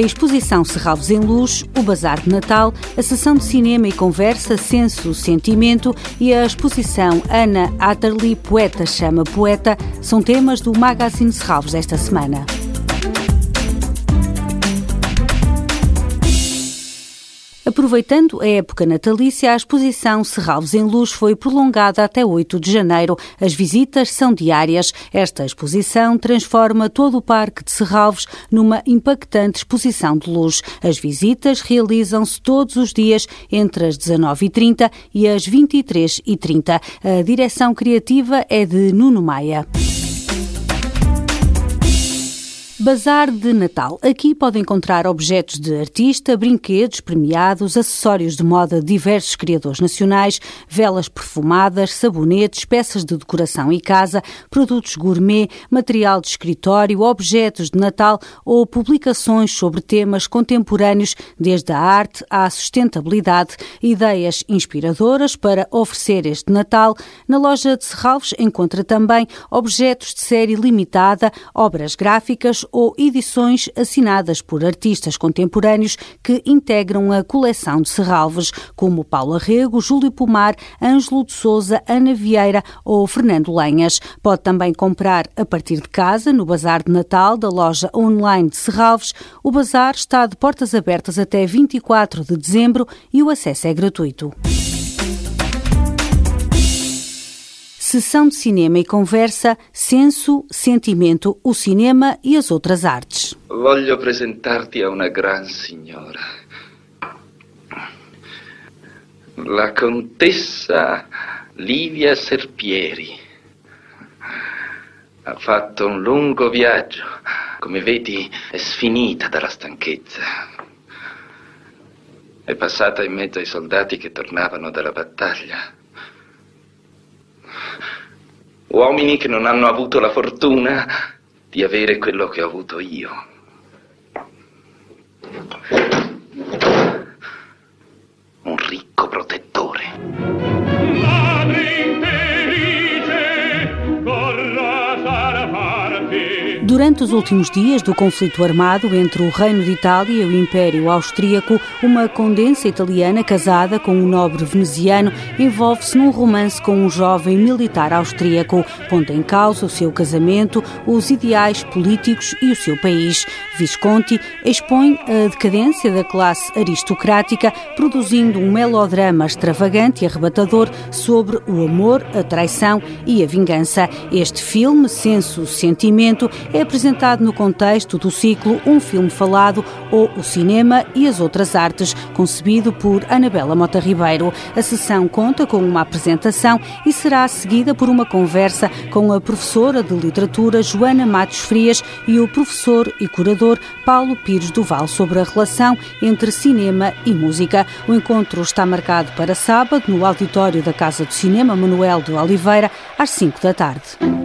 exposição Serralvos em Luz, o Bazar de Natal, a sessão de cinema e conversa Senso Sentimento e a exposição Ana Atterley, Poeta Chama Poeta, são temas do Magazine Serralvos desta semana. Aproveitando a época natalícia, a exposição Serralves em Luz foi prolongada até 8 de janeiro. As visitas são diárias. Esta exposição transforma todo o Parque de Serralves numa impactante exposição de luz. As visitas realizam-se todos os dias entre as 19h30 e as 23h30. A direção criativa é de Nuno Maia. Bazar de Natal. Aqui pode encontrar objetos de artista, brinquedos premiados, acessórios de moda de diversos criadores nacionais, velas perfumadas, sabonetes, peças de decoração e casa, produtos gourmet, material de escritório, objetos de Natal ou publicações sobre temas contemporâneos, desde a arte à sustentabilidade, ideias inspiradoras para oferecer este Natal. Na loja de Serralves encontra também objetos de série limitada, obras gráficas ou edições assinadas por artistas contemporâneos que integram a coleção de Serralves, como Paula Rego, Júlio Pomar, Ângelo de Souza, Ana Vieira ou Fernando Lenhas. Pode também comprar a partir de casa no Bazar de Natal da loja online de Serralves. O bazar está de portas abertas até 24 de dezembro e o acesso é gratuito. Sessão de cinema e conversa, senso, sentimento, o cinema e as outras artes. Voglio apresentar-te a uma grande signora. La contessa Livia Serpieri. Ha fatto un lungo viaggio. Come vedi, è sfinita dalla stanchezza. È passata in mezzo ai soldati che tornavano dalla battaglia Uomini che non hanno avuto la fortuna di avere quello che ho avuto io. Durante os últimos dias do conflito armado entre o Reino de Itália e o Império Austríaco, uma condensa italiana casada com um nobre veneziano envolve-se num romance com um jovem militar austríaco, pondo em causa o seu casamento, os ideais políticos e o seu país. Visconti expõe a decadência da classe aristocrática, produzindo um melodrama extravagante e arrebatador sobre o amor, a traição e a vingança. Este filme, Senso Sentimento, é apresentado no contexto do ciclo Um Filme Falado ou O Cinema e as Outras Artes, concebido por Anabela Mota Ribeiro. A sessão conta com uma apresentação e será seguida por uma conversa com a professora de literatura Joana Matos Frias e o professor e curador Paulo Pires Duval sobre a relação entre cinema e música. O encontro está marcado para sábado no auditório da Casa do Cinema Manuel de Oliveira, às 5 da tarde.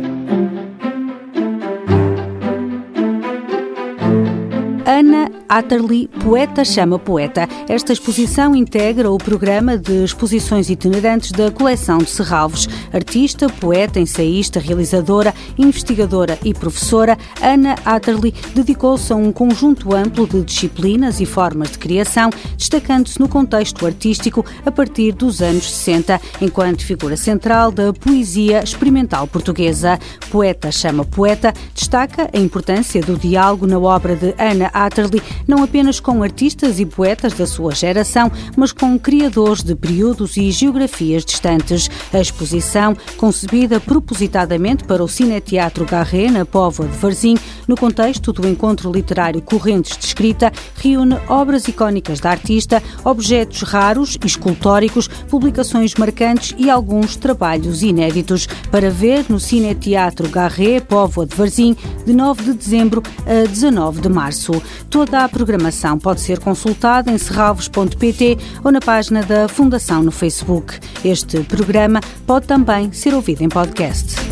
Ana Atterley, Poeta Chama Poeta. Esta exposição integra o programa de exposições itinerantes da coleção de Serralves. Artista, poeta, ensaísta, realizadora, investigadora e professora, Ana Atterley dedicou-se a um conjunto amplo de disciplinas e formas de criação, destacando-se no contexto artístico a partir dos anos 60, enquanto figura central da poesia experimental portuguesa. Poeta Chama Poeta destaca a importância do diálogo na obra de Ana Atterley, não apenas com artistas e poetas da sua geração, mas com criadores de períodos e geografias distantes. A exposição, concebida propositadamente para o Cineteatro Garré, na Póvoa de Varzim, no contexto do encontro literário Correntes de Escrita, reúne obras icónicas da artista, objetos raros e escultóricos, publicações marcantes e alguns trabalhos inéditos. Para ver no Cineteatro Garré, Póvoa de Varzim, de 9 de dezembro a 19 de março. Toda a programação pode ser consultada em serralvos.pt ou na página da Fundação no Facebook. Este programa pode também ser ouvido em podcast.